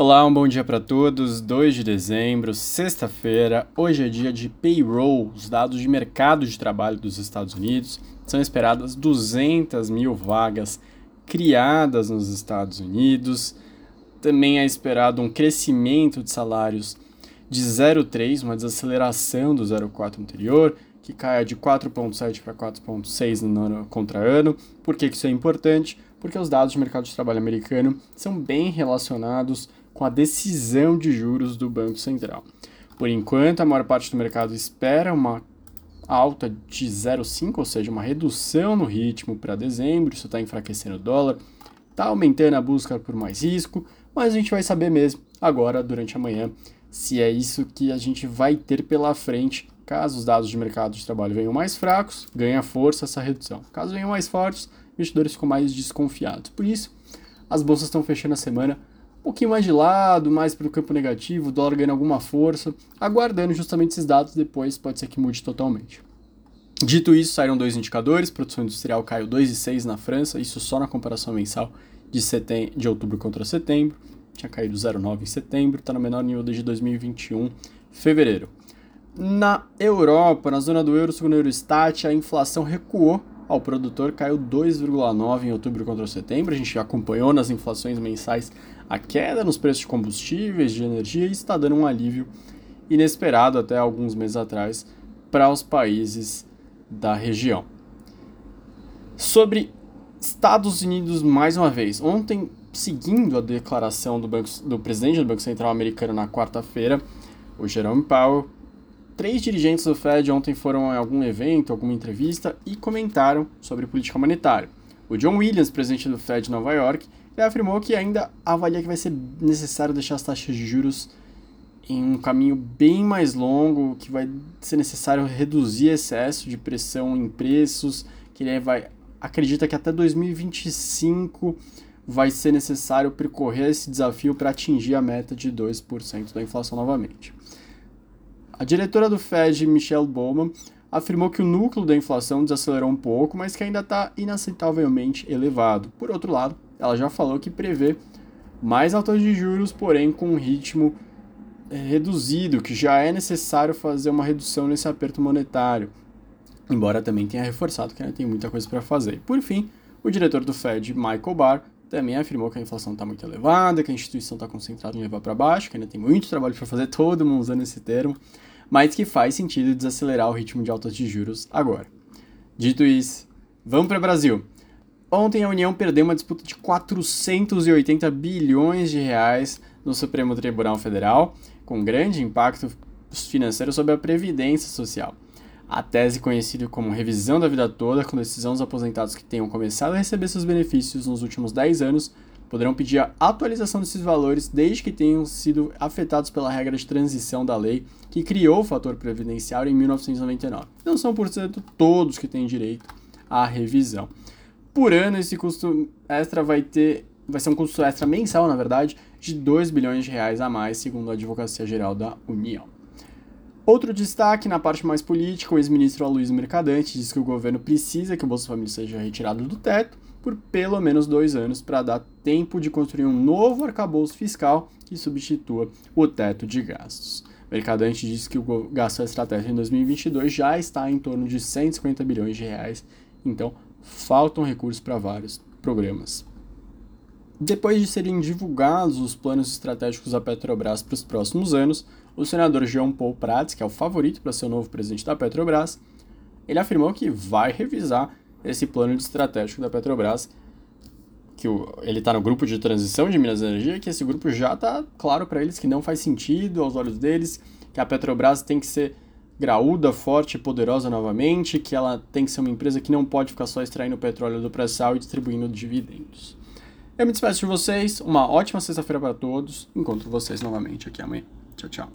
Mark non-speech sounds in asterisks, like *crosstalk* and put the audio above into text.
Olá, um bom dia para todos. 2 de dezembro, sexta-feira. Hoje é dia de payroll, os dados de mercado de trabalho dos Estados Unidos. São esperadas 200 mil vagas criadas nos Estados Unidos. Também é esperado um crescimento de salários de 0,3, uma desaceleração do 0,4 anterior, que caia de 4,7 para 4,6 no ano contra ano. Por que isso é importante? Porque os dados de mercado de trabalho americano são bem relacionados com a decisão de juros do Banco Central. Por enquanto, a maior parte do mercado espera uma alta de 0,5, ou seja, uma redução no ritmo para dezembro, isso está enfraquecendo o dólar, está aumentando a busca por mais risco, mas a gente vai saber mesmo agora, durante a manhã, se é isso que a gente vai ter pela frente. Caso os dados de mercado de trabalho venham mais fracos, ganha força essa redução. Caso venham mais fortes, investidores ficam mais desconfiados. Por isso, as bolsas estão fechando a semana pouquinho mais de lado, mais para o campo negativo, o dólar ganhando alguma força, aguardando justamente esses dados, depois pode ser que mude totalmente. Dito isso, saíram dois indicadores, produção industrial caiu 2,6 na França, isso só na comparação mensal de, setem de outubro contra setembro, tinha caído 0,9 em setembro, está no menor nível desde 2021, fevereiro. Na Europa, na zona do euro, segundo o Eurostat, a inflação recuou ao produtor, caiu 2,9 em outubro contra setembro, a gente acompanhou nas inflações mensais a queda nos preços de combustíveis, de energia, e está dando um alívio inesperado até alguns meses atrás para os países da região. Sobre Estados Unidos, mais uma vez, ontem, seguindo a declaração do, banco, do presidente do Banco Central americano na quarta-feira, o Jerome Powell, três dirigentes do Fed ontem foram em algum evento, alguma entrevista e comentaram sobre política monetária. O John Williams, presidente do Fed de Nova York, afirmou que ainda avalia que vai ser necessário deixar as taxas de juros em um caminho bem mais longo, que vai ser necessário reduzir excesso de pressão em preços, que ele vai acredita que até 2025 vai ser necessário percorrer esse desafio para atingir a meta de 2% da inflação novamente. A diretora do Fed, Michelle Bowman, afirmou que o núcleo da inflação desacelerou um pouco, mas que ainda está inaceitavelmente elevado. Por outro lado, ela já falou que prevê mais altas de juros, porém com um ritmo é, reduzido, que já é necessário fazer uma redução nesse aperto monetário, embora também tenha reforçado que ainda tem muita coisa para fazer. Por fim, o diretor do Fed, Michael Barr, também afirmou que a inflação está muito elevada, que a instituição está concentrada em levar para baixo, que ainda tem muito trabalho para fazer, *laughs* todo mundo usando esse termo, mas que faz sentido desacelerar o ritmo de altas de juros agora. Dito isso, vamos para o Brasil. Ontem a União perdeu uma disputa de 480 bilhões de reais no Supremo Tribunal Federal, com grande impacto financeiro sobre a previdência social. A tese conhecida como revisão da vida toda, com decisão dos aposentados que tenham começado a receber seus benefícios nos últimos 10 anos, poderão pedir a atualização desses valores desde que tenham sido afetados pela regra de transição da lei que criou o fator previdenciário em 1999. Não são, portanto, todos que têm direito à revisão por ano esse custo extra vai ter vai ser um custo extra mensal, na verdade, de 2 bilhões de reais a mais, segundo a Advocacia Geral da União. Outro destaque na parte mais política, o ex-ministro Aloysio Mercadante diz que o governo precisa que o Bolsa Família seja retirado do teto por pelo menos dois anos para dar tempo de construir um novo arcabouço fiscal que substitua o teto de gastos. Mercadante diz que o gasto estratégico em 2022 já está em torno de 150 bilhões de reais, então faltam recursos para vários programas. Depois de serem divulgados os planos estratégicos da Petrobras para os próximos anos, o senador João Paul Prats, que é o favorito para ser o novo presidente da Petrobras, ele afirmou que vai revisar esse plano estratégico da Petrobras, que o, ele está no grupo de transição de Minas Energia, que esse grupo já está claro para eles que não faz sentido aos olhos deles, que a Petrobras tem que ser graúda, forte e poderosa novamente, que ela tem que ser uma empresa que não pode ficar só extraindo petróleo do pré-sal e distribuindo dividendos. Eu me despeço de vocês, uma ótima sexta-feira para todos, encontro vocês novamente aqui amanhã. Tchau, tchau.